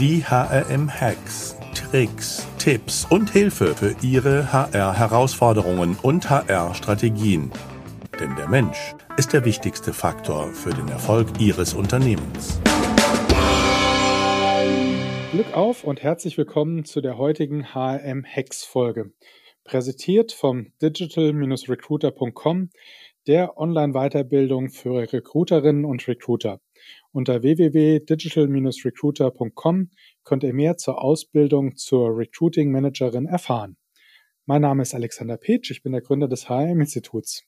Die HRM-Hacks, Tricks, Tipps und Hilfe für Ihre HR-Herausforderungen und HR-Strategien. Denn der Mensch ist der wichtigste Faktor für den Erfolg Ihres Unternehmens. Glück auf und herzlich willkommen zu der heutigen HRM-Hacks-Folge. Präsentiert vom digital-recruiter.com, der Online-Weiterbildung für Recruiterinnen und Recruiter. Unter www.digital-recruiter.com könnt ihr mehr zur Ausbildung zur Recruiting Managerin erfahren. Mein Name ist Alexander Petsch, ich bin der Gründer des HRM-Instituts.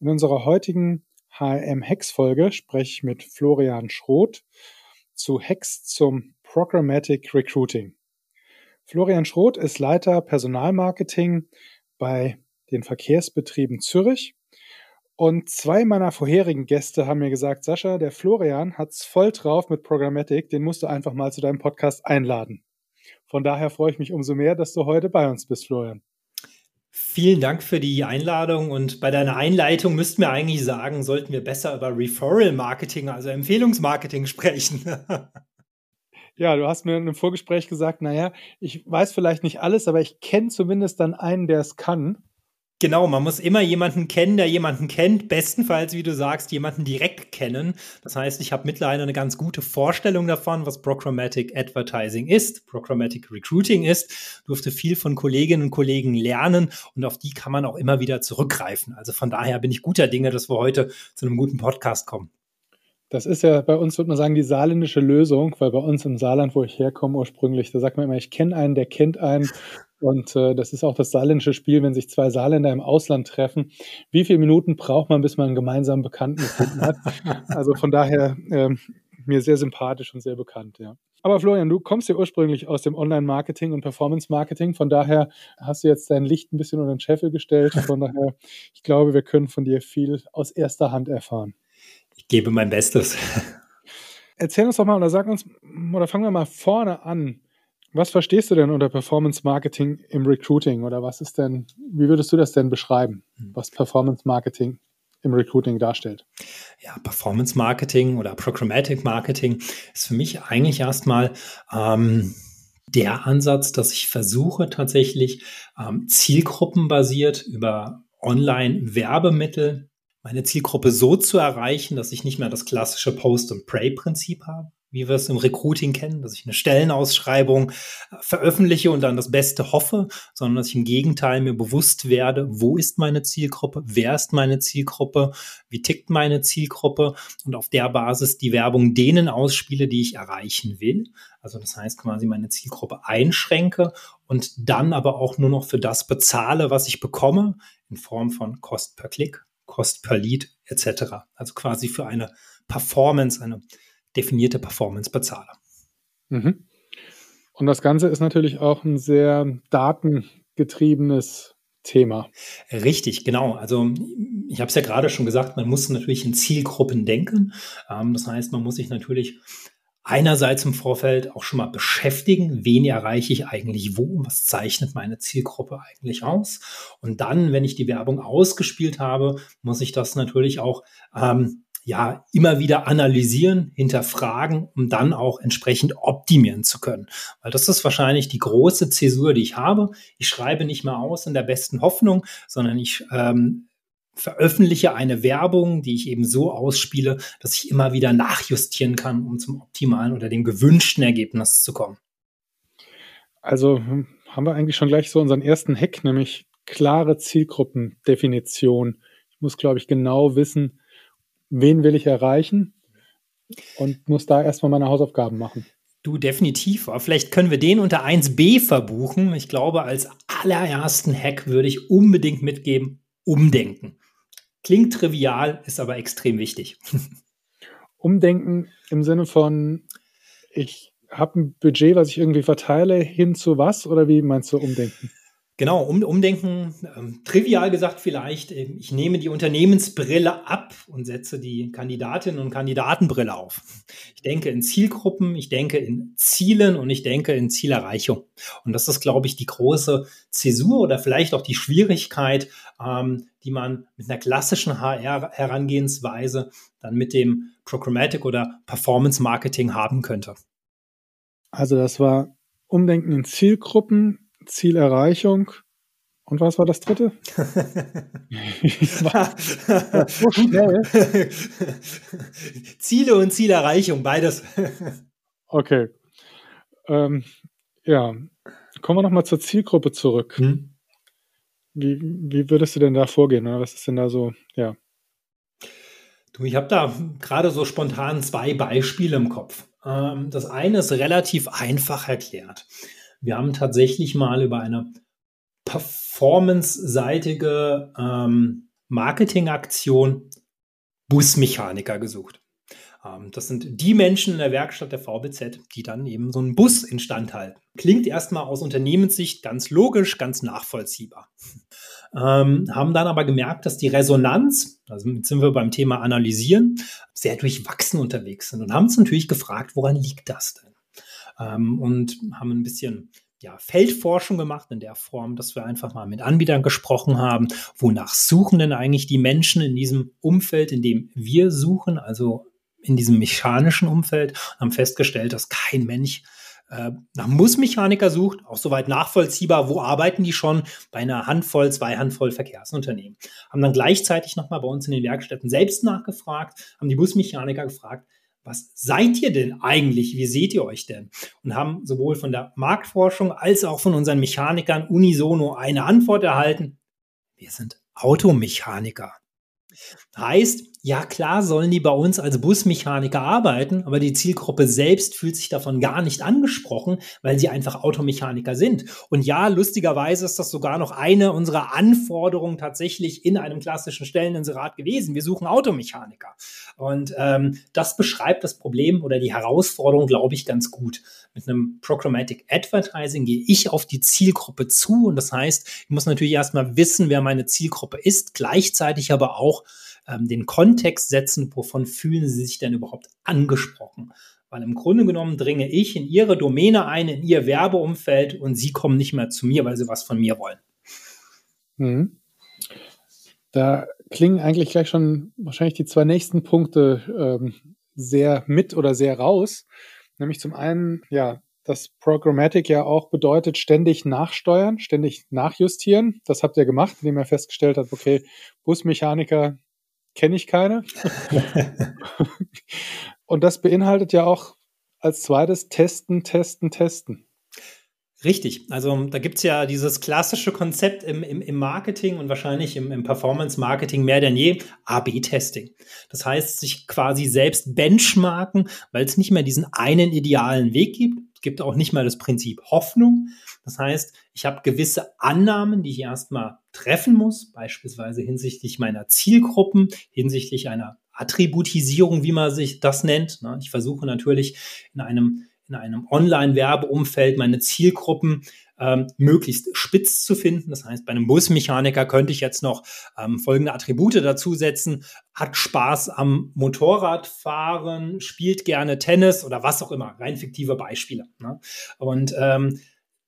In unserer heutigen HRM-Hacks-Folge spreche ich mit Florian Schroth zu Hacks zum Programmatic Recruiting. Florian Schroth ist Leiter Personalmarketing bei den Verkehrsbetrieben Zürich und zwei meiner vorherigen Gäste haben mir gesagt, Sascha, der Florian hat's voll drauf mit Programmatic, den musst du einfach mal zu deinem Podcast einladen. Von daher freue ich mich umso mehr, dass du heute bei uns bist, Florian. Vielen Dank für die Einladung und bei deiner Einleitung müssten wir eigentlich sagen, sollten wir besser über Referral Marketing, also Empfehlungsmarketing sprechen. Ja, du hast mir in einem Vorgespräch gesagt, naja, ich weiß vielleicht nicht alles, aber ich kenne zumindest dann einen, der es kann. Genau, man muss immer jemanden kennen, der jemanden kennt. Bestenfalls, wie du sagst, jemanden direkt kennen. Das heißt, ich habe mittlerweile eine ganz gute Vorstellung davon, was Programmatic Advertising ist, Programmatic Recruiting ist. Durfte viel von Kolleginnen und Kollegen lernen und auf die kann man auch immer wieder zurückgreifen. Also von daher bin ich guter Dinge, dass wir heute zu einem guten Podcast kommen. Das ist ja bei uns, würde man sagen, die saarländische Lösung, weil bei uns im Saarland, wo ich herkomme ursprünglich, da sagt man immer, ich kenne einen, der kennt einen. Und äh, das ist auch das saarländische Spiel, wenn sich zwei Saarländer im Ausland treffen. Wie viele Minuten braucht man, bis man einen gemeinsamen Bekannten gefunden hat? also von daher äh, mir sehr sympathisch und sehr bekannt, ja. Aber Florian, du kommst ja ursprünglich aus dem Online-Marketing und Performance-Marketing. Von daher hast du jetzt dein Licht ein bisschen unter den Scheffel gestellt. Von daher, ich glaube, wir können von dir viel aus erster Hand erfahren. Ich gebe mein Bestes. Erzähl uns doch mal oder sag uns, oder fangen wir mal vorne an. Was verstehst du denn unter Performance Marketing im Recruiting oder was ist denn, wie würdest du das denn beschreiben, hm. was Performance Marketing im Recruiting darstellt? Ja, Performance Marketing oder Programmatic Marketing ist für mich eigentlich erstmal ähm, der Ansatz, dass ich versuche tatsächlich ähm, zielgruppenbasiert über Online-Werbemittel meine Zielgruppe so zu erreichen, dass ich nicht mehr das klassische Post-and-Pray-Prinzip habe, wie wir es im Recruiting kennen, dass ich eine Stellenausschreibung äh, veröffentliche und dann das Beste hoffe, sondern dass ich im Gegenteil mir bewusst werde, wo ist meine Zielgruppe, wer ist meine Zielgruppe, wie tickt meine Zielgruppe und auf der Basis die Werbung denen ausspiele, die ich erreichen will. Also das heißt quasi meine Zielgruppe einschränke und dann aber auch nur noch für das bezahle, was ich bekomme, in Form von Kost per Klick, Kost per Lead etc. Also quasi für eine Performance, eine definierte Performance bezahle. Mhm. Und das Ganze ist natürlich auch ein sehr datengetriebenes Thema. Richtig, genau. Also ich habe es ja gerade schon gesagt, man muss natürlich in Zielgruppen denken. Ähm, das heißt, man muss sich natürlich einerseits im Vorfeld auch schon mal beschäftigen, wen erreiche ich eigentlich wo, was zeichnet meine Zielgruppe eigentlich aus. Und dann, wenn ich die Werbung ausgespielt habe, muss ich das natürlich auch ähm, ja immer wieder analysieren, hinterfragen, um dann auch entsprechend optimieren zu können. Weil das ist wahrscheinlich die große Zäsur, die ich habe. Ich schreibe nicht mehr aus in der besten Hoffnung, sondern ich ähm, veröffentliche eine Werbung, die ich eben so ausspiele, dass ich immer wieder nachjustieren kann, um zum optimalen oder dem gewünschten Ergebnis zu kommen. Also hm, haben wir eigentlich schon gleich so unseren ersten Hack, nämlich klare Zielgruppendefinition. Ich muss, glaube ich, genau wissen, wen will ich erreichen und muss da erstmal meine Hausaufgaben machen. Du definitiv. Aber vielleicht können wir den unter 1b verbuchen. Ich glaube, als allerersten Hack würde ich unbedingt mitgeben, umdenken. Klingt trivial, ist aber extrem wichtig. Umdenken im Sinne von, ich habe ein Budget, was ich irgendwie verteile, hin zu was? Oder wie meinst du umdenken? Genau, um, umdenken, ähm, trivial gesagt vielleicht, ähm, ich nehme die Unternehmensbrille ab und setze die Kandidatinnen und Kandidatenbrille auf. Ich denke in Zielgruppen, ich denke in Zielen und ich denke in Zielerreichung. Und das ist, glaube ich, die große Zäsur oder vielleicht auch die Schwierigkeit, ähm, die man mit einer klassischen HR-Herangehensweise dann mit dem Programmatic oder Performance Marketing haben könnte. Also das war Umdenken in Zielgruppen, Zielerreichung. Und was war das dritte? so schnell. Ziele und Zielerreichung, beides. okay. Ähm, ja, kommen wir nochmal zur Zielgruppe zurück. Hm? Wie, wie würdest du denn da vorgehen? Oder was ist denn da so, ja? Du, ich habe da gerade so spontan zwei Beispiele im Kopf. Ähm, das eine ist relativ einfach erklärt. Wir haben tatsächlich mal über eine performance-seitige ähm, Marketingaktion Busmechaniker gesucht. Ähm, das sind die Menschen in der Werkstatt der VBZ, die dann eben so einen Bus instand halten. Klingt erstmal aus Unternehmenssicht ganz logisch, ganz nachvollziehbar. Ähm, haben dann aber gemerkt, dass die Resonanz, also jetzt sind wir beim Thema Analysieren, sehr durchwachsen unterwegs sind und haben uns natürlich gefragt, woran liegt das denn? Ähm, und haben ein bisschen ja, Feldforschung gemacht in der Form, dass wir einfach mal mit Anbietern gesprochen haben, wonach suchen denn eigentlich die Menschen in diesem Umfeld, in dem wir suchen, also in diesem mechanischen Umfeld, und haben festgestellt, dass kein Mensch äh, nach Mussmechaniker sucht, auch soweit nachvollziehbar, wo arbeiten die schon bei einer Handvoll, zwei Handvoll Verkehrsunternehmen. Haben dann gleichzeitig nochmal bei uns in den Werkstätten selbst nachgefragt, haben die Busmechaniker gefragt, was seid ihr denn eigentlich? Wie seht ihr euch denn? Und haben sowohl von der Marktforschung als auch von unseren Mechanikern unisono eine Antwort erhalten. Wir sind Automechaniker. Heißt, ja klar sollen die bei uns als Busmechaniker arbeiten, aber die Zielgruppe selbst fühlt sich davon gar nicht angesprochen, weil sie einfach Automechaniker sind. Und ja, lustigerweise ist das sogar noch eine unserer Anforderungen tatsächlich in einem klassischen Stelleninserat gewesen. Wir suchen Automechaniker. Und ähm, das beschreibt das Problem oder die Herausforderung, glaube ich, ganz gut. Mit einem Programmatic Advertising gehe ich auf die Zielgruppe zu und das heißt, ich muss natürlich erstmal wissen, wer meine Zielgruppe ist, gleichzeitig aber auch ähm, den Kontext setzen, wovon fühlen sie sich denn überhaupt angesprochen. Weil im Grunde genommen dringe ich in ihre Domäne ein, in ihr Werbeumfeld und sie kommen nicht mehr zu mir, weil sie was von mir wollen. Mhm. Da klingen eigentlich gleich schon wahrscheinlich die zwei nächsten Punkte ähm, sehr mit oder sehr raus. Nämlich zum einen, ja, dass Programmatic ja auch bedeutet, ständig nachsteuern, ständig nachjustieren. Das habt ihr gemacht, indem ihr festgestellt habt, okay, Busmechaniker kenne ich keine. Und das beinhaltet ja auch als zweites Testen, Testen, Testen. Richtig. Also da gibt es ja dieses klassische Konzept im, im, im Marketing und wahrscheinlich im, im Performance-Marketing mehr denn je, A-B-Testing. Das heißt, sich quasi selbst benchmarken, weil es nicht mehr diesen einen idealen Weg gibt. Gibt auch nicht mehr das Prinzip Hoffnung. Das heißt, ich habe gewisse Annahmen, die ich erstmal treffen muss, beispielsweise hinsichtlich meiner Zielgruppen, hinsichtlich einer Attributisierung, wie man sich das nennt. Ne? Ich versuche natürlich in einem in einem Online-Werbeumfeld meine Zielgruppen ähm, möglichst spitz zu finden. Das heißt, bei einem Busmechaniker könnte ich jetzt noch ähm, folgende Attribute dazusetzen. Hat Spaß am Motorradfahren, spielt gerne Tennis oder was auch immer. Rein fiktive Beispiele. Ne? Und ähm,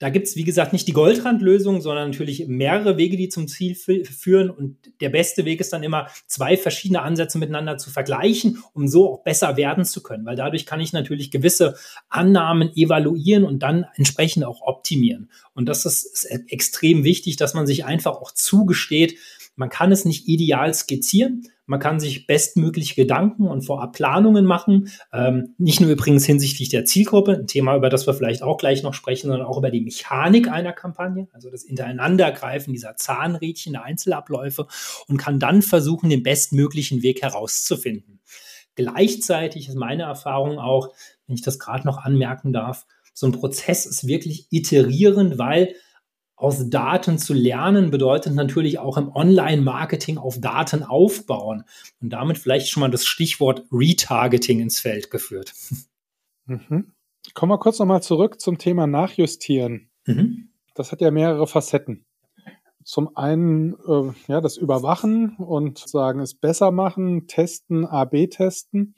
da gibt es, wie gesagt, nicht die Goldrandlösung, sondern natürlich mehrere Wege, die zum Ziel führen. Und der beste Weg ist dann immer, zwei verschiedene Ansätze miteinander zu vergleichen, um so auch besser werden zu können. Weil dadurch kann ich natürlich gewisse Annahmen evaluieren und dann entsprechend auch optimieren. Und das ist, ist extrem wichtig, dass man sich einfach auch zugesteht, man kann es nicht ideal skizzieren. Man kann sich bestmöglich Gedanken und vorab Planungen machen. Ähm, nicht nur übrigens hinsichtlich der Zielgruppe, ein Thema, über das wir vielleicht auch gleich noch sprechen, sondern auch über die Mechanik einer Kampagne, also das Ineinandergreifen dieser Zahnrädchen, der Einzelabläufe und kann dann versuchen, den bestmöglichen Weg herauszufinden. Gleichzeitig ist meine Erfahrung auch, wenn ich das gerade noch anmerken darf, so ein Prozess ist wirklich iterierend, weil aus Daten zu lernen bedeutet natürlich auch im Online-Marketing auf Daten aufbauen und damit vielleicht schon mal das Stichwort Retargeting ins Feld geführt. Mhm. Kommen wir kurz nochmal zurück zum Thema Nachjustieren. Mhm. Das hat ja mehrere Facetten. Zum einen äh, ja, das Überwachen und sagen, es besser machen, testen, AB testen,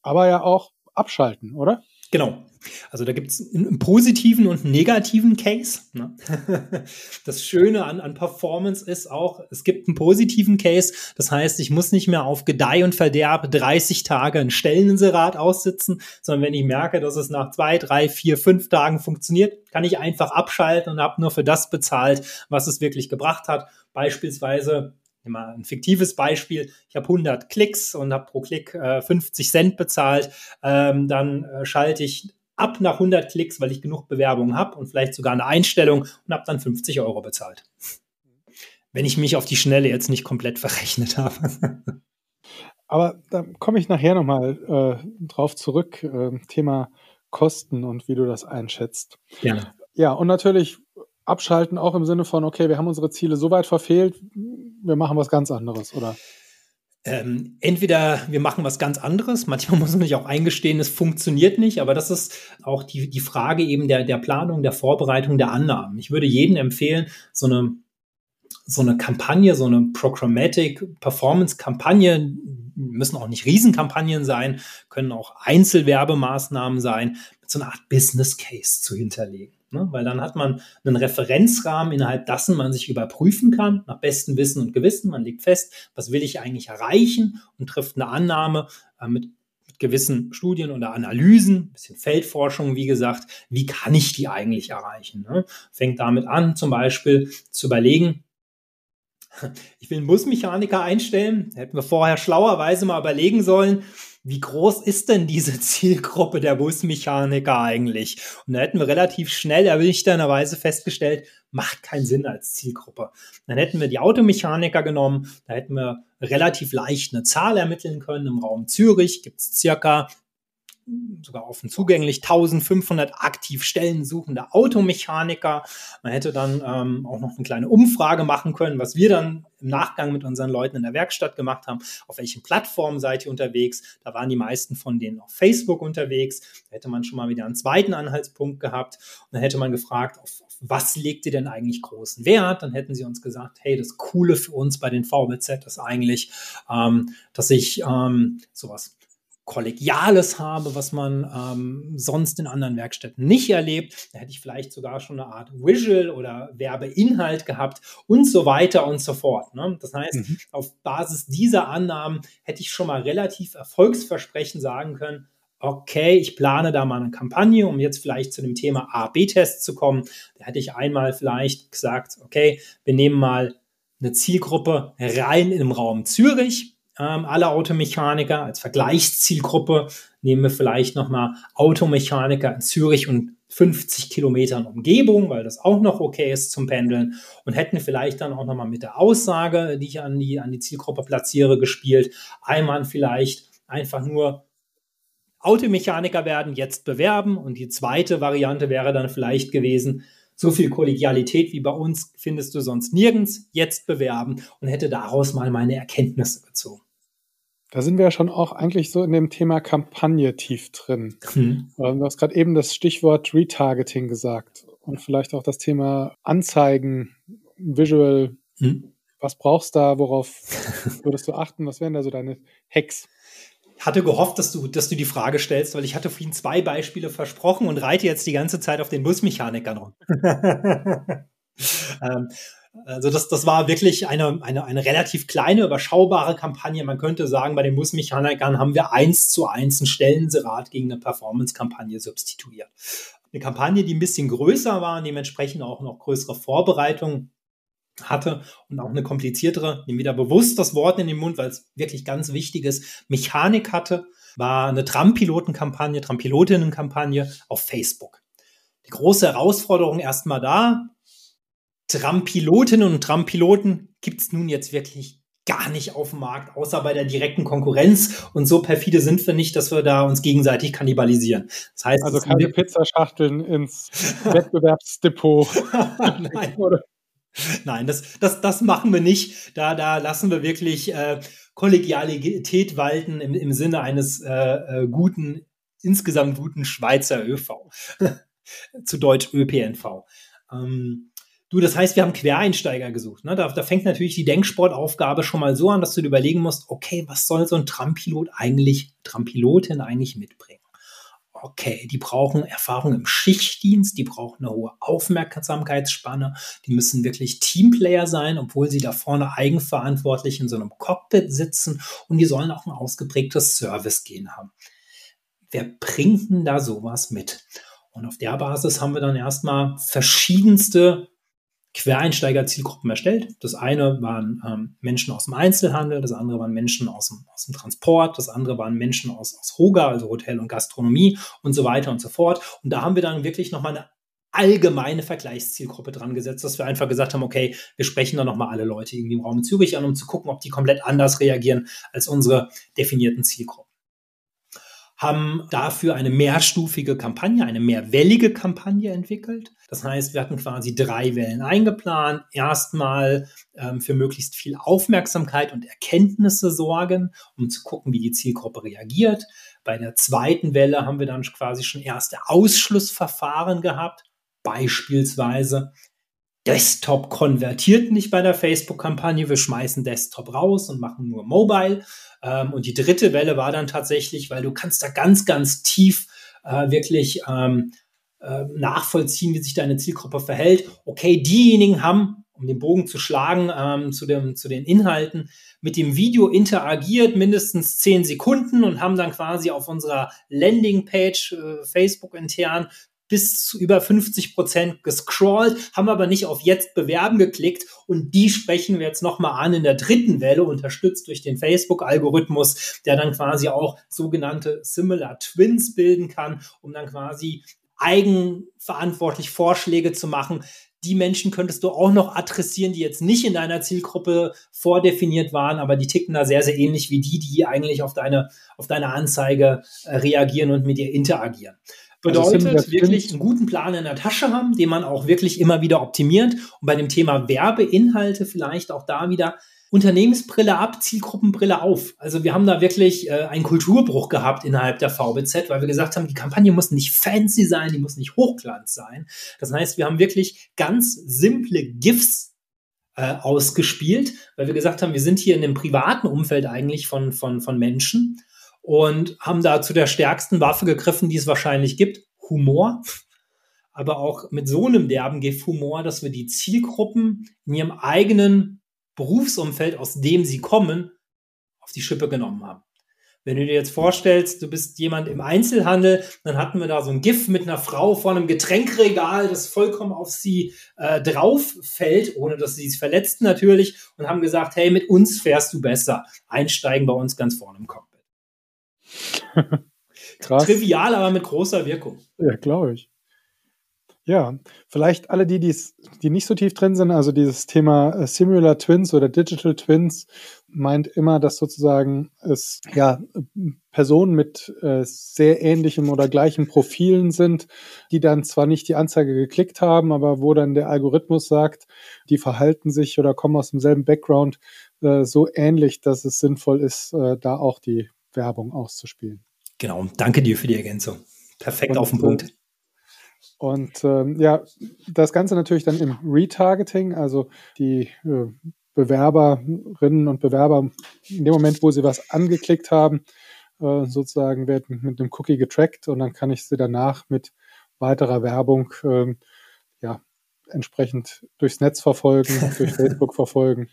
aber ja auch abschalten, oder? Genau, Also da gibt es einen positiven und einen negativen Case. Ne? Das Schöne an, an Performance ist auch, es gibt einen positiven Case. Das heißt, ich muss nicht mehr auf Gedeih und Verderb 30 Tage ein Stelleninserat aussitzen, sondern wenn ich merke, dass es nach zwei, drei, vier, fünf Tagen funktioniert, kann ich einfach abschalten und habe nur für das bezahlt, was es wirklich gebracht hat. Beispielsweise mal ein fiktives Beispiel, ich habe 100 Klicks und habe pro Klick äh, 50 Cent bezahlt, ähm, dann äh, schalte ich ab nach 100 Klicks, weil ich genug Bewerbungen habe und vielleicht sogar eine Einstellung und habe dann 50 Euro bezahlt. Wenn ich mich auf die Schnelle jetzt nicht komplett verrechnet habe. Aber da komme ich nachher nochmal äh, drauf zurück, äh, Thema Kosten und wie du das einschätzt. Gerne. Ja, und natürlich abschalten auch im Sinne von, okay, wir haben unsere Ziele so weit verfehlt, wir machen was ganz anderes, oder? Ähm, entweder wir machen was ganz anderes, manchmal muss man sich auch eingestehen, es funktioniert nicht, aber das ist auch die, die Frage eben der, der Planung, der Vorbereitung, der Annahmen. Ich würde jedem empfehlen, so eine, so eine Kampagne, so eine Programmatic Performance Kampagne, müssen auch nicht Riesenkampagnen sein, können auch Einzelwerbemaßnahmen sein, mit so einer Art Business Case zu hinterlegen. Ne? Weil dann hat man einen Referenzrahmen, innerhalb dessen man sich überprüfen kann, nach bestem Wissen und Gewissen. Man legt fest, was will ich eigentlich erreichen und trifft eine Annahme äh, mit, gewissen Studien oder Analysen, bisschen Feldforschung, wie gesagt, wie kann ich die eigentlich erreichen? Ne? Fängt damit an, zum Beispiel zu überlegen, ich will einen Busmechaniker einstellen. Hätten wir vorher schlauerweise mal überlegen sollen, wie groß ist denn diese Zielgruppe der Busmechaniker eigentlich? Und da hätten wir relativ schnell erwichternerweise festgestellt, macht keinen Sinn als Zielgruppe. Dann hätten wir die Automechaniker genommen, da hätten wir relativ leicht eine Zahl ermitteln können. Im Raum Zürich gibt es circa sogar offen zugänglich, 1500 aktiv Stellen suchende Automechaniker. Man hätte dann ähm, auch noch eine kleine Umfrage machen können, was wir dann im Nachgang mit unseren Leuten in der Werkstatt gemacht haben. Auf welchen Plattformen seid ihr unterwegs? Da waren die meisten von denen auf Facebook unterwegs. Da hätte man schon mal wieder einen zweiten Anhaltspunkt gehabt. Und dann hätte man gefragt, auf, auf was legt ihr denn eigentlich großen Wert? Dann hätten sie uns gesagt, hey, das Coole für uns bei den VBZ ist eigentlich, ähm, dass ich ähm, sowas Kollegiales habe, was man ähm, sonst in anderen Werkstätten nicht erlebt. Da hätte ich vielleicht sogar schon eine Art Visual oder Werbeinhalt gehabt und so weiter und so fort. Ne? Das heißt, mhm. auf Basis dieser Annahmen hätte ich schon mal relativ erfolgsversprechend sagen können, okay, ich plane da mal eine Kampagne, um jetzt vielleicht zu dem Thema A-B-Test zu kommen. Da hätte ich einmal vielleicht gesagt, okay, wir nehmen mal eine Zielgruppe rein im Raum Zürich ähm, alle Automechaniker. Als Vergleichszielgruppe nehmen wir vielleicht nochmal Automechaniker in Zürich und 50 Kilometern Umgebung, weil das auch noch okay ist zum Pendeln und hätten vielleicht dann auch nochmal mit der Aussage, die ich an die, an die Zielgruppe platziere, gespielt. Einmal vielleicht einfach nur Automechaniker werden, jetzt bewerben und die zweite Variante wäre dann vielleicht gewesen, so viel Kollegialität wie bei uns findest du sonst nirgends, jetzt bewerben und hätte daraus mal meine Erkenntnisse gezogen. Da sind wir ja schon auch eigentlich so in dem Thema Kampagne tief drin. Hm. Du hast gerade eben das Stichwort Retargeting gesagt und vielleicht auch das Thema Anzeigen, Visual. Hm. Was brauchst du da? Worauf würdest du achten? Was wären da so deine Hacks? Ich hatte gehofft, dass du, dass du die Frage stellst, weil ich hatte vorhin zwei Beispiele versprochen und reite jetzt die ganze Zeit auf den Busmechanikern rum. ähm, also das, das war wirklich eine, eine, eine relativ kleine, überschaubare Kampagne. Man könnte sagen, bei den Busmechanikern haben wir eins zu eins ein Stellenserat gegen eine Performance-Kampagne substituiert. Eine Kampagne, die ein bisschen größer war und dementsprechend auch noch größere Vorbereitungen hatte und auch eine kompliziertere, nehme wieder bewusst das Wort in den Mund, weil es wirklich ganz wichtig ist, Mechanik hatte, war eine Trampilotenkampagne, Trampilotinnenkampagne auf Facebook. Die große Herausforderung erstmal da, Trampilotinnen und Trampiloten gibt es nun jetzt wirklich gar nicht auf dem Markt, außer bei der direkten Konkurrenz. Und so perfide sind wir nicht, dass wir da uns gegenseitig kannibalisieren. Das heißt, also keine Pizzaschachteln ins Wettbewerbsdepot. Nein. Nein, das, das, das machen wir nicht. Da, da lassen wir wirklich äh, Kollegialität walten im, im Sinne eines äh, äh guten, insgesamt guten Schweizer ÖV. Zu Deutsch ÖPNV. Ähm, Du, das heißt, wir haben Quereinsteiger gesucht. Ne? Da, da fängt natürlich die Denksportaufgabe schon mal so an, dass du dir überlegen musst, okay, was soll so ein Trampilot eigentlich, Trampilotin eigentlich mitbringen? okay, die brauchen Erfahrung im Schichtdienst, die brauchen eine hohe Aufmerksamkeitsspanne, die müssen wirklich Teamplayer sein, obwohl sie da vorne eigenverantwortlich in so einem Cockpit sitzen und die sollen auch ein ausgeprägtes Service-Gehen haben. Wer bringt denn da sowas mit? Und auf der Basis haben wir dann erstmal verschiedenste Quereinsteiger-Zielgruppen erstellt. Das eine waren ähm, Menschen aus dem Einzelhandel, das andere waren Menschen aus dem, aus dem Transport, das andere waren Menschen aus, aus Hoga, also Hotel und Gastronomie und so weiter und so fort. Und da haben wir dann wirklich nochmal eine allgemeine Vergleichszielgruppe dran gesetzt, dass wir einfach gesagt haben, okay, wir sprechen dann nochmal alle Leute irgendwie im Raum Zürich an, um zu gucken, ob die komplett anders reagieren als unsere definierten Zielgruppen haben dafür eine mehrstufige Kampagne, eine mehrwellige Kampagne entwickelt. Das heißt, wir hatten quasi drei Wellen eingeplant. Erstmal ähm, für möglichst viel Aufmerksamkeit und Erkenntnisse sorgen, um zu gucken, wie die Zielgruppe reagiert. Bei der zweiten Welle haben wir dann quasi schon erste Ausschlussverfahren gehabt. Beispielsweise Desktop konvertiert nicht bei der Facebook-Kampagne. Wir schmeißen Desktop raus und machen nur Mobile. Ähm, und die dritte Welle war dann tatsächlich, weil du kannst da ganz, ganz tief äh, wirklich ähm, äh, nachvollziehen, wie sich deine Zielgruppe verhält. Okay, diejenigen haben, um den Bogen zu schlagen ähm, zu, dem, zu den Inhalten, mit dem Video interagiert, mindestens zehn Sekunden und haben dann quasi auf unserer Landingpage äh, Facebook intern bis zu über 50 Prozent gescrollt, haben aber nicht auf jetzt bewerben geklickt und die sprechen wir jetzt nochmal an in der dritten Welle, unterstützt durch den Facebook-Algorithmus, der dann quasi auch sogenannte Similar Twins bilden kann, um dann quasi eigenverantwortlich Vorschläge zu machen. Die Menschen könntest du auch noch adressieren, die jetzt nicht in deiner Zielgruppe vordefiniert waren, aber die ticken da sehr, sehr ähnlich wie die, die eigentlich auf deine, auf deine Anzeige äh, reagieren und mit dir interagieren. Also Bedeutet also wirklich einen guten Plan in der Tasche haben, den man auch wirklich immer wieder optimiert. Und bei dem Thema Werbeinhalte vielleicht auch da wieder Unternehmensbrille ab, Zielgruppenbrille auf. Also wir haben da wirklich äh, einen Kulturbruch gehabt innerhalb der VBZ, weil wir gesagt haben, die Kampagne muss nicht fancy sein, die muss nicht Hochglanz sein. Das heißt, wir haben wirklich ganz simple GIFs äh, ausgespielt, weil wir gesagt haben, wir sind hier in dem privaten Umfeld eigentlich von, von, von Menschen und haben da zu der stärksten Waffe gegriffen, die es wahrscheinlich gibt, Humor. Aber auch mit so einem derben Gift-Humor, dass wir die Zielgruppen in ihrem eigenen Berufsumfeld, aus dem sie kommen, auf die Schippe genommen haben. Wenn du dir jetzt vorstellst, du bist jemand im Einzelhandel, dann hatten wir da so ein GIF mit einer Frau vor einem Getränkregal, das vollkommen auf sie äh, drauf fällt, ohne dass sie es verletzt natürlich, und haben gesagt, hey, mit uns fährst du besser. Einsteigen bei uns ganz vorne im Kopf. Krass. Trivial, aber mit großer Wirkung. Ja, glaube ich. Ja, vielleicht alle die, die nicht so tief drin sind, also dieses Thema äh, Similar Twins oder Digital Twins meint immer, dass sozusagen es ja Personen mit äh, sehr ähnlichem oder gleichen Profilen sind, die dann zwar nicht die Anzeige geklickt haben, aber wo dann der Algorithmus sagt, die verhalten sich oder kommen aus demselben Background äh, so ähnlich, dass es sinnvoll ist, äh, da auch die Werbung auszuspielen. Genau, danke dir für die Ergänzung. Perfekt und, auf den Punkt. Und ähm, ja, das Ganze natürlich dann im Retargeting, also die äh, Bewerberinnen und Bewerber in dem Moment, wo sie was angeklickt haben, äh, sozusagen werden mit einem Cookie getrackt und dann kann ich sie danach mit weiterer Werbung äh, ja, entsprechend durchs Netz verfolgen, durch Facebook verfolgen.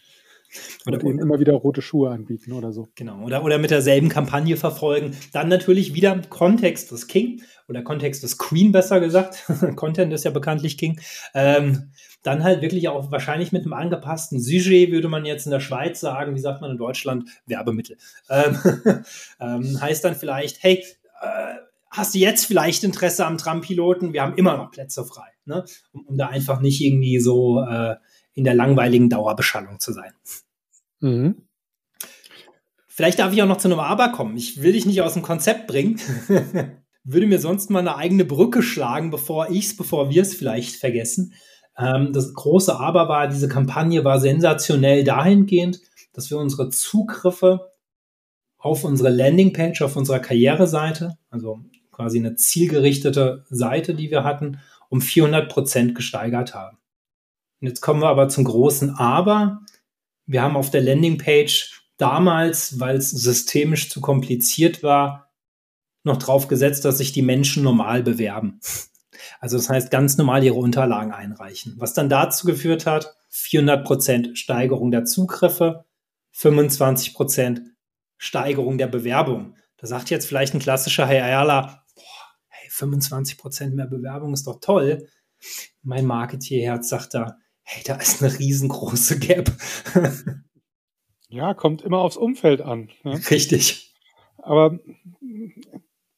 Oder, und ihnen immer wieder rote Schuhe anbieten oder so. Genau, oder, oder mit derselben Kampagne verfolgen. Dann natürlich wieder Kontext des King oder Kontext des Queen, besser gesagt. Content ist ja bekanntlich King. Ähm, dann halt wirklich auch wahrscheinlich mit einem angepassten Sujet, würde man jetzt in der Schweiz sagen, wie sagt man in Deutschland, Werbemittel. Ähm, ähm, heißt dann vielleicht, hey, äh, hast du jetzt vielleicht Interesse am Trampiloten? Wir haben immer noch Plätze frei, ne? um, um da einfach nicht irgendwie so äh, in der langweiligen Dauerbeschallung zu sein. Mhm. Vielleicht darf ich auch noch zu einem Aber kommen. Ich will dich nicht aus dem Konzept bringen. Würde mir sonst mal eine eigene Brücke schlagen, bevor ich es, bevor wir es vielleicht vergessen. Ähm, das große Aber war, diese Kampagne war sensationell dahingehend, dass wir unsere Zugriffe auf unsere Landingpage, auf unserer Karriereseite, also quasi eine zielgerichtete Seite, die wir hatten, um 400 Prozent gesteigert haben. Und jetzt kommen wir aber zum großen Aber. Wir haben auf der Landingpage damals, weil es systemisch zu kompliziert war, noch drauf gesetzt, dass sich die Menschen normal bewerben. Also das heißt, ganz normal ihre Unterlagen einreichen. Was dann dazu geführt hat, 400 Prozent Steigerung der Zugriffe, 25 Prozent Steigerung der Bewerbung. Da sagt jetzt vielleicht ein klassischer boah, hey, 25 Prozent mehr Bewerbung ist doch toll. Mein Marketingherz sagt da, hey, da ist eine riesengroße Gap. ja, kommt immer aufs Umfeld an. Ne? Richtig. Aber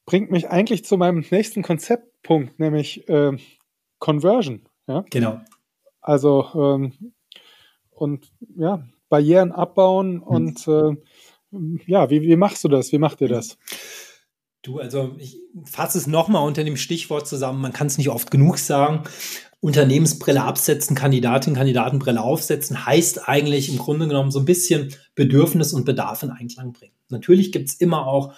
bringt mich eigentlich zu meinem nächsten Konzeptpunkt, nämlich äh, Conversion. Ja? Genau. Also ähm, und ja, Barrieren abbauen und äh, ja, wie, wie machst du das? Wie macht ihr das? Du, also ich fasse es nochmal unter dem Stichwort zusammen. Man kann es nicht oft genug sagen. Unternehmensbrille absetzen, Kandidatin, Kandidatenbrille aufsetzen, heißt eigentlich im Grunde genommen so ein bisschen Bedürfnis und Bedarf in Einklang bringen. Natürlich gibt es immer auch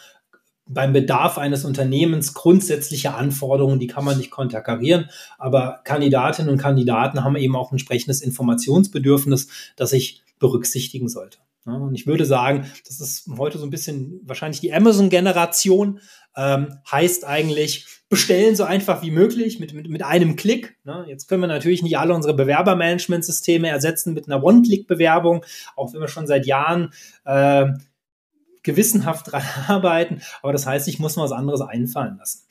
beim Bedarf eines Unternehmens grundsätzliche Anforderungen, die kann man nicht konterkarieren, aber Kandidatinnen und Kandidaten haben eben auch ein entsprechendes Informationsbedürfnis, das ich berücksichtigen sollte. Und ich würde sagen, das ist heute so ein bisschen wahrscheinlich die Amazon-Generation, ähm, heißt eigentlich, bestellen so einfach wie möglich mit, mit, mit einem Klick. Ne? Jetzt können wir natürlich nicht alle unsere Bewerbermanagementsysteme ersetzen mit einer One-Click-Bewerbung, auch wenn wir schon seit Jahren äh, gewissenhaft dran arbeiten. Aber das heißt, ich muss mir was anderes einfallen lassen.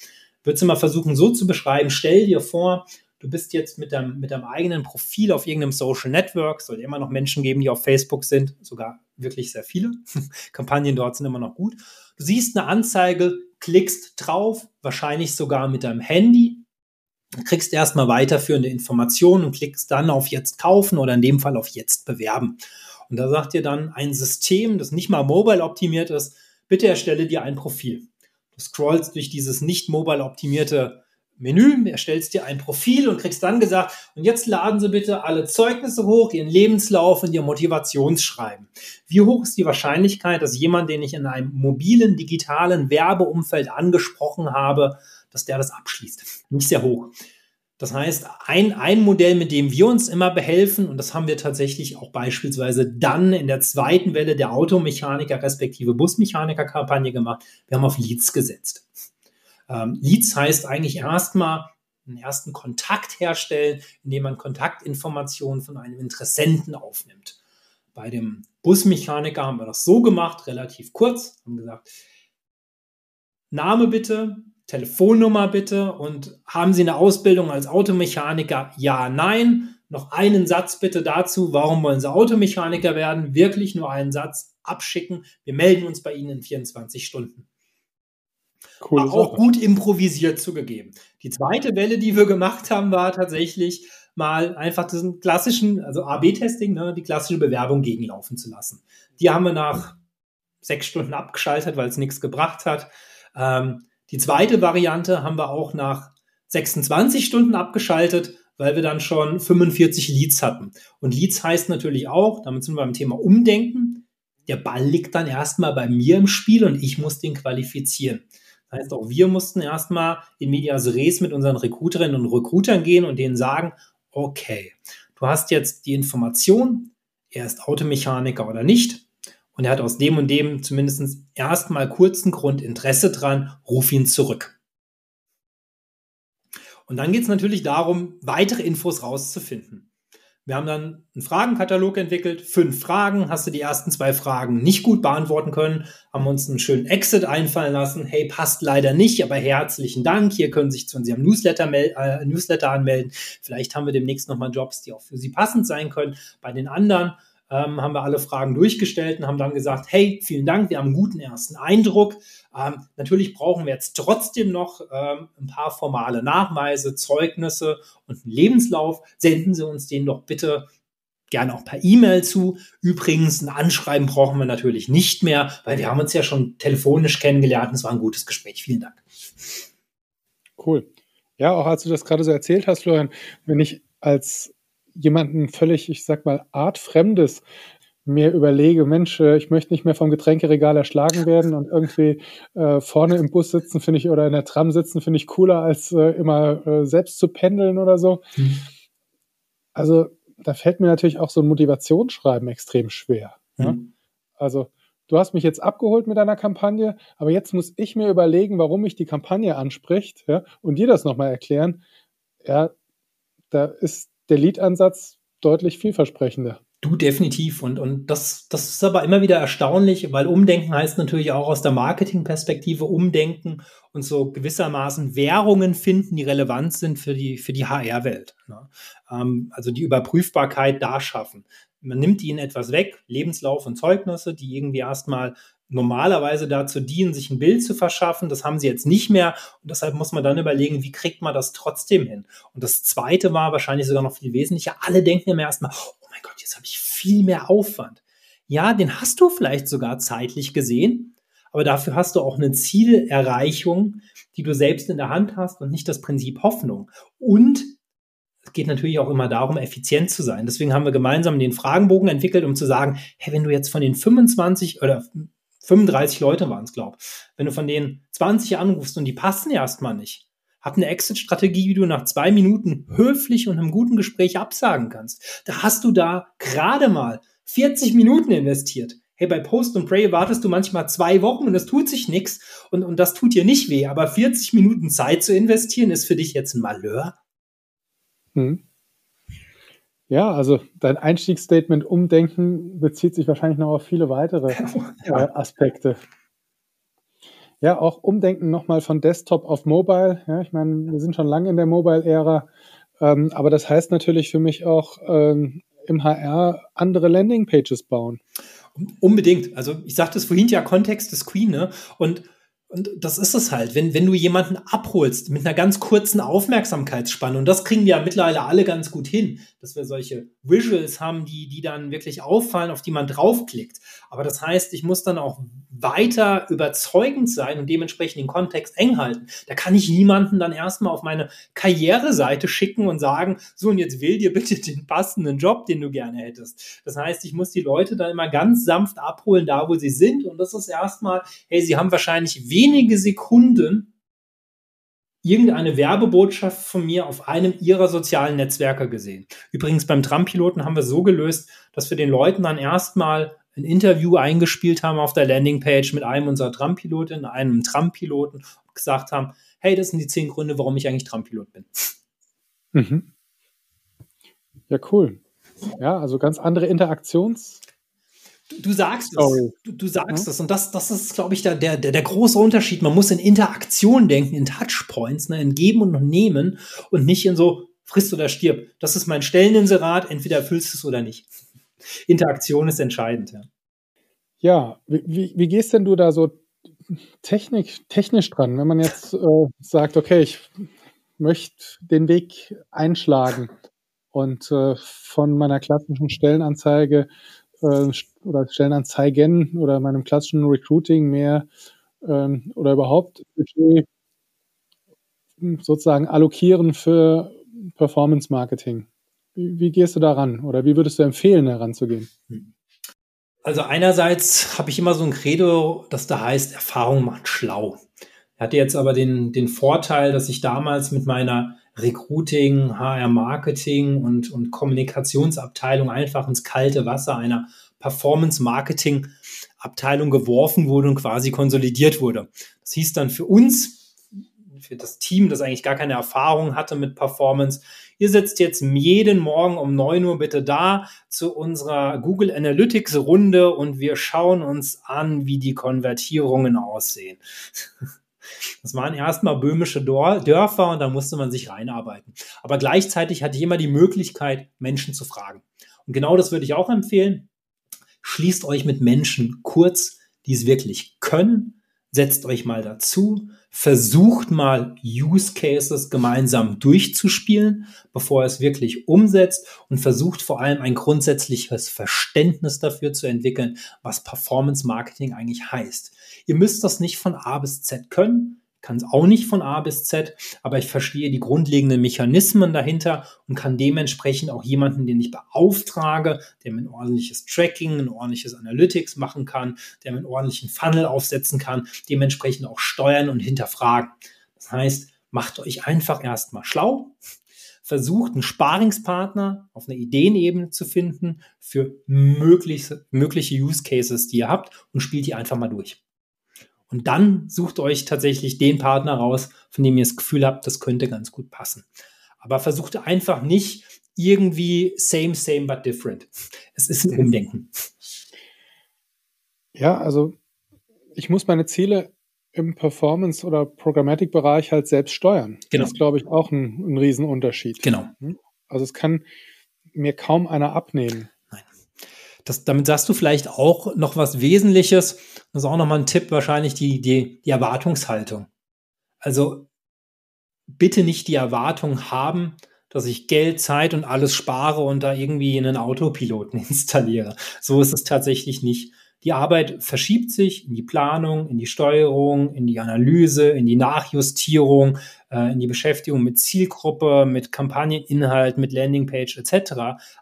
Würdest du mal versuchen, so zu beschreiben, stell dir vor, du bist jetzt mit deinem, mit deinem eigenen Profil auf irgendeinem Social Network, soll immer noch Menschen geben, die auf Facebook sind, sogar wirklich sehr viele. Kampagnen dort sind immer noch gut. Du siehst eine Anzeige, klickst drauf, wahrscheinlich sogar mit deinem Handy, kriegst erstmal weiterführende Informationen und klickst dann auf Jetzt kaufen oder in dem Fall auf Jetzt bewerben. Und da sagt dir dann ein System, das nicht mal mobile optimiert ist, bitte erstelle dir ein Profil. Du scrollst durch dieses nicht mobile optimierte Menü, erstellst dir ein Profil und kriegst dann gesagt, und jetzt laden Sie bitte alle Zeugnisse hoch, Ihren Lebenslauf und Ihr Motivationsschreiben. Wie hoch ist die Wahrscheinlichkeit, dass jemand, den ich in einem mobilen, digitalen Werbeumfeld angesprochen habe, dass der das abschließt? Nicht sehr hoch. Das heißt, ein, ein Modell, mit dem wir uns immer behelfen, und das haben wir tatsächlich auch beispielsweise dann in der zweiten Welle der Automechaniker respektive Busmechaniker-Kampagne gemacht, wir haben auf Leads gesetzt. Ähm, Leads heißt eigentlich erstmal einen ersten Kontakt herstellen, indem man Kontaktinformationen von einem Interessenten aufnimmt. Bei dem Busmechaniker haben wir das so gemacht, relativ kurz, haben gesagt, Name bitte, Telefonnummer bitte und haben Sie eine Ausbildung als Automechaniker? Ja, nein. Noch einen Satz bitte dazu. Warum wollen Sie Automechaniker werden? Wirklich nur einen Satz abschicken. Wir melden uns bei Ihnen in 24 Stunden. Cool. War auch gut improvisiert zugegeben. Die zweite Welle, die wir gemacht haben, war tatsächlich mal einfach diesen klassischen, also AB-Testing, ne, die klassische Bewerbung gegenlaufen zu lassen. Die haben wir nach sechs Stunden abgeschaltet, weil es nichts gebracht hat. Ähm, die zweite Variante haben wir auch nach 26 Stunden abgeschaltet, weil wir dann schon 45 Leads hatten. Und Leads heißt natürlich auch, damit sind wir beim Thema Umdenken, der Ball liegt dann erstmal bei mir im Spiel und ich muss den qualifizieren. Das heißt, auch wir mussten erstmal in Medias Res mit unseren Recruiterinnen und Recruitern gehen und denen sagen, okay, du hast jetzt die Information, er ist Automechaniker oder nicht und er hat aus dem und dem zumindest erstmal kurzen Grund Interesse dran, ruf ihn zurück. Und dann geht es natürlich darum, weitere Infos rauszufinden. Wir haben dann einen Fragenkatalog entwickelt, fünf Fragen. Hast du die ersten zwei Fragen nicht gut beantworten können, haben uns einen schönen Exit einfallen lassen. Hey, passt leider nicht, aber herzlichen Dank. Hier können sich zu unserem Newsletter, äh, Newsletter anmelden. Vielleicht haben wir demnächst nochmal Jobs, die auch für Sie passend sein können. Bei den anderen ähm, haben wir alle Fragen durchgestellt und haben dann gesagt, hey, vielen Dank, wir haben einen guten ersten Eindruck. Ähm, natürlich brauchen wir jetzt trotzdem noch ähm, ein paar formale Nachweise, Zeugnisse und einen Lebenslauf. Senden Sie uns den doch bitte gerne auch per E-Mail zu. Übrigens, ein Anschreiben brauchen wir natürlich nicht mehr, weil wir haben uns ja schon telefonisch kennengelernt und es war ein gutes Gespräch. Vielen Dank. Cool. Ja, auch als du das gerade so erzählt hast, Florian, wenn ich als jemanden völlig, ich sag mal, artfremdes mir überlege, Mensch, äh, ich möchte nicht mehr vom Getränkeregal erschlagen werden und irgendwie äh, vorne im Bus sitzen, finde ich, oder in der Tram sitzen, finde ich cooler, als äh, immer äh, selbst zu pendeln oder so. Mhm. Also da fällt mir natürlich auch so ein Motivationsschreiben extrem schwer. Mhm. Ja? Also du hast mich jetzt abgeholt mit deiner Kampagne, aber jetzt muss ich mir überlegen, warum mich die Kampagne anspricht ja, und dir das nochmal erklären. Ja, da ist der Lead-Ansatz deutlich vielversprechender. Du definitiv. Und, und das, das ist aber immer wieder erstaunlich, weil Umdenken heißt natürlich auch aus der Marketingperspektive Umdenken und so gewissermaßen Währungen finden, die relevant sind für die, für die HR-Welt. Ne? Ähm, also die Überprüfbarkeit da schaffen. Man nimmt ihnen etwas weg, Lebenslauf und Zeugnisse, die irgendwie erstmal normalerweise dazu dienen, sich ein Bild zu verschaffen. Das haben sie jetzt nicht mehr. Und deshalb muss man dann überlegen, wie kriegt man das trotzdem hin? Und das zweite war wahrscheinlich sogar noch viel wesentlicher. Alle denken immer erstmal, oh mein Gott, jetzt habe ich viel mehr Aufwand. Ja, den hast du vielleicht sogar zeitlich gesehen, aber dafür hast du auch eine Zielerreichung, die du selbst in der Hand hast und nicht das Prinzip Hoffnung. Und es geht natürlich auch immer darum, effizient zu sein. Deswegen haben wir gemeinsam den Fragenbogen entwickelt, um zu sagen, hey, wenn du jetzt von den 25 oder 35 Leute waren es, glaube wenn du von denen 20 anrufst und die passen erstmal nicht, hab eine Exit-Strategie, wie du nach zwei Minuten höflich und einem guten Gespräch absagen kannst. Da hast du da gerade mal 40 Minuten investiert. Hey, bei Post und Pray wartest du manchmal zwei Wochen und es tut sich nichts und, und das tut dir nicht weh. Aber 40 Minuten Zeit zu investieren ist für dich jetzt ein Malheur? Hm. Ja, also dein Einstiegsstatement Umdenken bezieht sich wahrscheinlich noch auf viele weitere ja. äh, Aspekte. Ja, auch Umdenken nochmal von Desktop auf Mobile. Ja, ich meine, wir sind schon lange in der Mobile-Ära, ähm, aber das heißt natürlich für mich auch ähm, im HR andere Landingpages bauen. Unbedingt. Also ich sagte es vorhin ja, Kontext ist Queen, ne? Und und das ist es halt, wenn, wenn du jemanden abholst mit einer ganz kurzen Aufmerksamkeitsspanne, und das kriegen wir ja mittlerweile alle ganz gut hin, dass wir solche Visuals haben, die, die dann wirklich auffallen, auf die man draufklickt. Aber das heißt, ich muss dann auch weiter überzeugend sein und dementsprechend den Kontext eng halten. Da kann ich niemanden dann erstmal auf meine Karriereseite schicken und sagen, so und jetzt wähl dir bitte den passenden Job, den du gerne hättest. Das heißt, ich muss die Leute dann immer ganz sanft abholen, da wo sie sind. Und das ist erstmal, hey, sie haben wahrscheinlich wenige Sekunden irgendeine Werbebotschaft von mir auf einem ihrer sozialen Netzwerke gesehen. Übrigens beim Trampiloten haben wir so gelöst, dass wir den Leuten dann erstmal ein Interview eingespielt haben auf der Landingpage mit einem unserer Trampiloten, einem Trampiloten und gesagt haben, hey, das sind die zehn Gründe, warum ich eigentlich Trampilot bin. Mhm. Ja, cool. Ja, also ganz andere Interaktions- Du, sagst es. Du, du sagst ja. es. Und das, das ist, glaube ich, der, der, der große Unterschied. Man muss in Interaktion denken, in Touchpoints, ne, in Geben und Nehmen und nicht in so frisst oder stirb. Das ist mein Stelleninserat, entweder erfüllst du es oder nicht. Interaktion ist entscheidend, ja. Ja, wie, wie gehst denn du da so technisch, technisch dran, wenn man jetzt äh, sagt, okay, ich möchte den Weg einschlagen und äh, von meiner klassischen Stellenanzeige äh, oder Stellenanzeigen oder meinem klassischen Recruiting mehr ähm, oder überhaupt Budget sozusagen allokieren für Performance Marketing. Wie, gehst du daran oder wie würdest du empfehlen, heranzugehen? Also einerseits habe ich immer so ein Credo, das da heißt, Erfahrung macht schlau. Er hatte jetzt aber den, den Vorteil, dass ich damals mit meiner Recruiting, HR Marketing und, und Kommunikationsabteilung einfach ins kalte Wasser einer Performance Marketing Abteilung geworfen wurde und quasi konsolidiert wurde. Das hieß dann für uns, für das Team, das eigentlich gar keine Erfahrung hatte mit Performance, ihr sitzt jetzt jeden Morgen um 9 Uhr bitte da zu unserer Google Analytics Runde und wir schauen uns an, wie die Konvertierungen aussehen. Das waren erstmal böhmische Dörfer und da musste man sich reinarbeiten. Aber gleichzeitig hatte ich immer die Möglichkeit, Menschen zu fragen. Und genau das würde ich auch empfehlen. Schließt euch mit Menschen kurz, die es wirklich können. Setzt euch mal dazu. Versucht mal Use Cases gemeinsam durchzuspielen, bevor ihr es wirklich umsetzt und versucht vor allem ein grundsätzliches Verständnis dafür zu entwickeln, was Performance Marketing eigentlich heißt. Ihr müsst das nicht von A bis Z können, kann es auch nicht von A bis Z, aber ich verstehe die grundlegenden Mechanismen dahinter und kann dementsprechend auch jemanden, den ich beauftrage, der mir ein ordentliches Tracking, ein ordentliches Analytics machen kann, der mir einen ordentlichen Funnel aufsetzen kann, dementsprechend auch steuern und hinterfragen. Das heißt, macht euch einfach erstmal schlau, versucht, einen Sparingspartner auf einer Ideenebene zu finden für mögliche, mögliche Use Cases, die ihr habt und spielt die einfach mal durch. Und dann sucht euch tatsächlich den Partner raus, von dem ihr das Gefühl habt, das könnte ganz gut passen. Aber versucht einfach nicht irgendwie same, same, but different. Es ist ein mhm. Umdenken. Ja, also ich muss meine Ziele im Performance- oder Programmatic-Bereich halt selbst steuern. Genau. Das ist, glaube ich, auch ein, ein Riesenunterschied. Genau. Hm? Also es kann mir kaum einer abnehmen. Das, damit sagst du vielleicht auch noch was Wesentliches. Das ist auch nochmal ein Tipp, wahrscheinlich die, die, die Erwartungshaltung. Also bitte nicht die Erwartung haben, dass ich Geld, Zeit und alles spare und da irgendwie einen Autopiloten installiere. So ist es tatsächlich nicht. Die Arbeit verschiebt sich in die Planung, in die Steuerung, in die Analyse, in die Nachjustierung, äh, in die Beschäftigung mit Zielgruppe, mit Kampagneninhalt, mit Landingpage etc.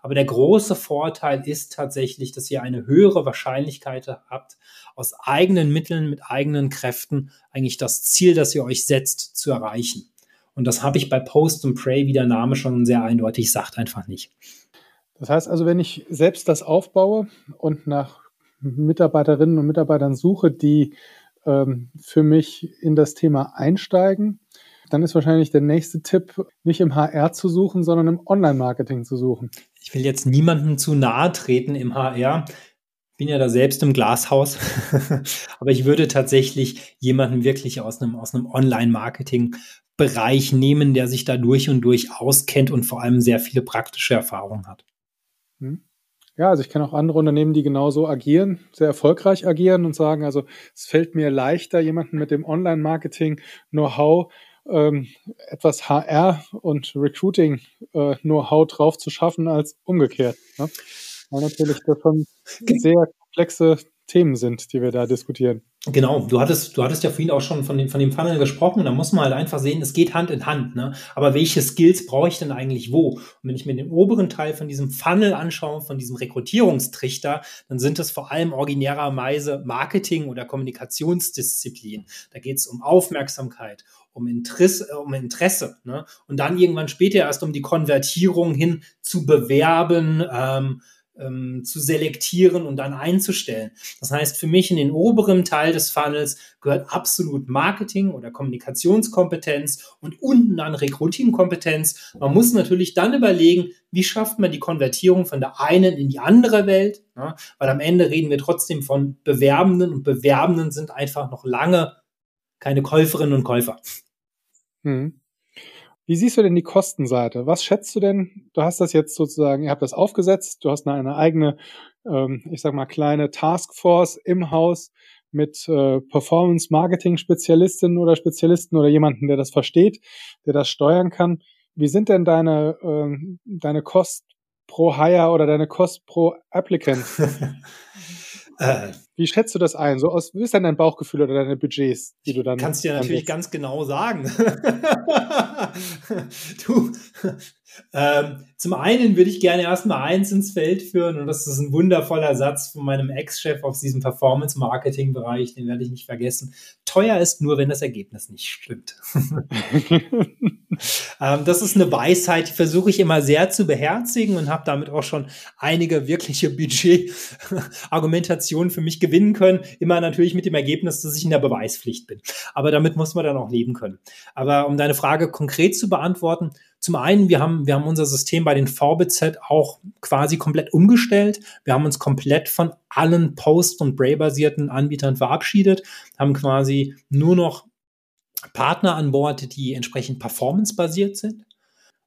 Aber der große Vorteil ist tatsächlich, dass ihr eine höhere Wahrscheinlichkeit habt, aus eigenen Mitteln, mit eigenen Kräften eigentlich das Ziel, das ihr euch setzt, zu erreichen. Und das habe ich bei Post und Pray, wie der Name schon sehr eindeutig sagt, einfach nicht. Das heißt also, wenn ich selbst das aufbaue und nach Mitarbeiterinnen und Mitarbeitern suche, die ähm, für mich in das Thema einsteigen, dann ist wahrscheinlich der nächste Tipp, nicht im HR zu suchen, sondern im Online-Marketing zu suchen. Ich will jetzt niemandem zu nahe treten im HR. Bin ja da selbst im Glashaus, aber ich würde tatsächlich jemanden wirklich aus einem, aus einem Online-Marketing-Bereich nehmen, der sich da durch und durch auskennt und vor allem sehr viele praktische Erfahrungen hat. Hm. Ja, also ich kenne auch andere Unternehmen, die genauso agieren, sehr erfolgreich agieren und sagen, also es fällt mir leichter, jemanden mit dem Online-Marketing-Know-how ähm, etwas HR und Recruiting-Know-how äh, drauf zu schaffen, als umgekehrt. Ne? Weil natürlich das schon sehr komplexe Themen sind, die wir da diskutieren. Genau, du hattest, du hattest ja vorhin auch schon von dem, von dem Funnel gesprochen. Da muss man halt einfach sehen, es geht Hand in Hand. Ne? Aber welche Skills brauche ich denn eigentlich wo? Und wenn ich mir den oberen Teil von diesem Funnel anschaue, von diesem Rekrutierungstrichter, dann sind es vor allem originärerweise Marketing- oder Kommunikationsdisziplin. Da geht es um Aufmerksamkeit, um Interesse, um Interesse ne? und dann irgendwann später erst um die Konvertierung hin zu bewerben, ähm, ähm, zu selektieren und dann einzustellen. Das heißt, für mich in den oberen Teil des Funnels gehört absolut Marketing oder Kommunikationskompetenz und unten dann Recruiting-Kompetenz. Man muss natürlich dann überlegen, wie schafft man die Konvertierung von der einen in die andere Welt, ja, weil am Ende reden wir trotzdem von Bewerbenden und Bewerbenden sind einfach noch lange keine Käuferinnen und Käufer. Hm. Wie siehst du denn die Kostenseite? Was schätzt du denn? Du hast das jetzt sozusagen, ihr habt das aufgesetzt, du hast eine, eine eigene, ähm, ich sag mal, kleine Taskforce im Haus mit äh, Performance-Marketing-Spezialistinnen oder Spezialisten oder jemanden, der das versteht, der das steuern kann. Wie sind denn deine, äh, deine Kost pro Hire oder deine Kost pro Applicant? Äh, wie schätzt du das ein? So aus, wie ist denn dein Bauchgefühl oder deine Budgets, die du dann. Kannst dir natürlich ganz genau sagen. du, ähm, zum einen würde ich gerne erstmal eins ins Feld führen und das ist ein wundervoller Satz von meinem Ex-Chef aus diesem Performance-Marketing-Bereich, den werde ich nicht vergessen. Teuer ist nur, wenn das Ergebnis nicht stimmt. ähm, das ist eine Weisheit, die versuche ich immer sehr zu beherzigen und habe damit auch schon einige wirkliche Budget-Argumentationen für mich gewinnen können. Immer natürlich mit dem Ergebnis, dass ich in der Beweispflicht bin. Aber damit muss man dann auch leben können. Aber um deine Frage konkret zu beantworten, zum einen, wir haben, wir haben unser System bei den VBZ auch quasi komplett umgestellt. Wir haben uns komplett von allen Post- und Bray-basierten Anbietern verabschiedet, haben quasi nur noch Partner an Bord, die entsprechend performance-basiert sind,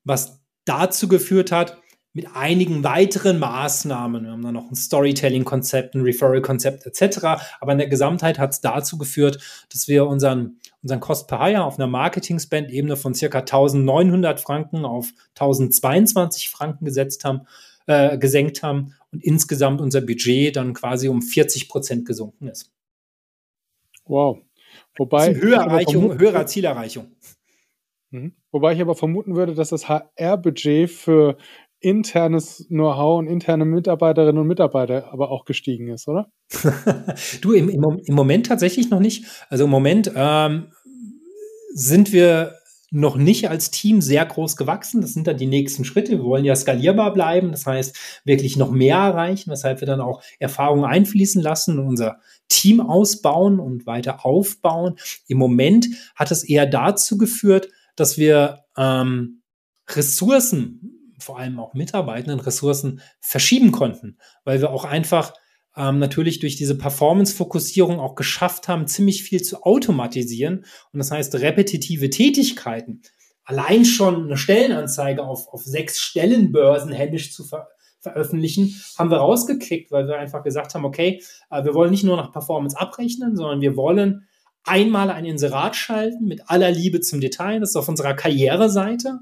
was dazu geführt hat, mit einigen weiteren Maßnahmen. Wir haben dann noch ein Storytelling-Konzept, ein Referral-Konzept etc. Aber in der Gesamtheit hat es dazu geführt, dass wir unseren, unseren Cost per Hire auf einer Marketing-Spend-Ebene von circa 1900 Franken auf 1022 Franken gesetzt haben, äh, gesenkt haben und insgesamt unser Budget dann quasi um 40 Prozent gesunken ist. Wow. Wobei Höhererreichung, höherer Zielerreichung. Mhm. Wobei ich aber vermuten würde, dass das HR-Budget für internes Know-how und interne Mitarbeiterinnen und Mitarbeiter aber auch gestiegen ist, oder? du, im, im, Moment tatsächlich noch nicht. Also im Moment ähm, sind wir noch nicht als Team sehr groß gewachsen. Das sind dann die nächsten Schritte. Wir wollen ja skalierbar bleiben, das heißt wirklich noch mehr erreichen, weshalb wir dann auch Erfahrungen einfließen lassen und unser Team ausbauen und weiter aufbauen. Im Moment hat es eher dazu geführt, dass wir ähm, Ressourcen, vor allem auch Mitarbeitenden Ressourcen, verschieben konnten, weil wir auch einfach ähm, natürlich durch diese Performance-Fokussierung auch geschafft haben, ziemlich viel zu automatisieren. Und das heißt, repetitive Tätigkeiten, allein schon eine Stellenanzeige auf, auf sechs Stellenbörsen händisch zu ver veröffentlichen, haben wir rausgeklickt, weil wir einfach gesagt haben, okay, äh, wir wollen nicht nur nach Performance abrechnen, sondern wir wollen einmal ein Inserat schalten mit aller Liebe zum Detail. Das ist auf unserer Karriereseite.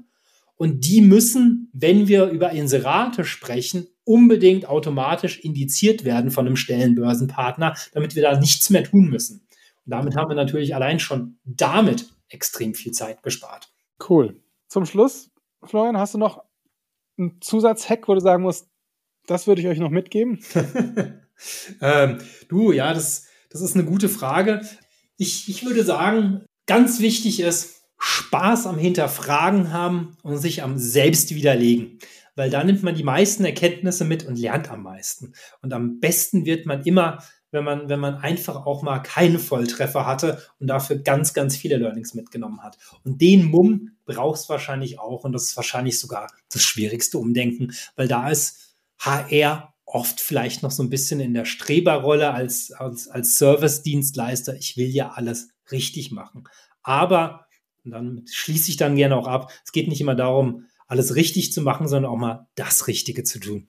Und die müssen, wenn wir über Inserate sprechen, unbedingt automatisch indiziert werden von einem Stellenbörsenpartner, damit wir da nichts mehr tun müssen. Und damit haben wir natürlich allein schon damit extrem viel Zeit gespart. Cool. Zum Schluss, Florian, hast du noch einen Zusatzhack, wo du sagen musst, das würde ich euch noch mitgeben? ähm, du, ja, das, das ist eine gute Frage. Ich, ich würde sagen, ganz wichtig ist, Spaß am Hinterfragen haben und sich am Selbstwiderlegen weil da nimmt man die meisten Erkenntnisse mit und lernt am meisten. Und am besten wird man immer, wenn man, wenn man einfach auch mal keine Volltreffer hatte und dafür ganz, ganz viele Learnings mitgenommen hat. Und den Mumm brauchst wahrscheinlich auch und das ist wahrscheinlich sogar das schwierigste Umdenken, weil da ist HR oft vielleicht noch so ein bisschen in der Streberrolle als, als, als Service-Dienstleister. Ich will ja alles richtig machen. Aber, und dann schließe ich dann gerne auch ab, es geht nicht immer darum, alles richtig zu machen, sondern auch mal das Richtige zu tun.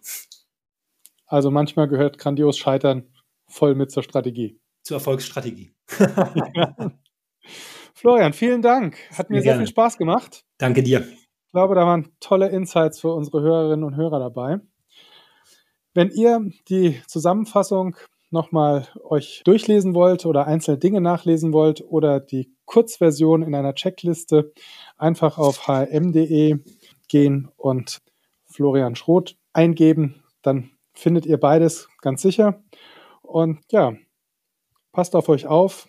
Also manchmal gehört grandios Scheitern voll mit zur Strategie. Zur Erfolgsstrategie. Florian, vielen Dank. Hat mir sehr, sehr viel Spaß gemacht. Danke dir. Ich glaube, da waren tolle Insights für unsere Hörerinnen und Hörer dabei. Wenn ihr die Zusammenfassung nochmal euch durchlesen wollt oder einzelne Dinge nachlesen wollt oder die Kurzversion in einer Checkliste, einfach auf hm.de gehen und Florian Schroth eingeben. Dann findet ihr beides ganz sicher. Und ja, passt auf euch auf.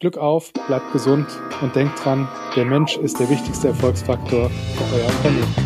Glück auf, bleibt gesund und denkt dran, der Mensch ist der wichtigste Erfolgsfaktor für euer Unternehmen.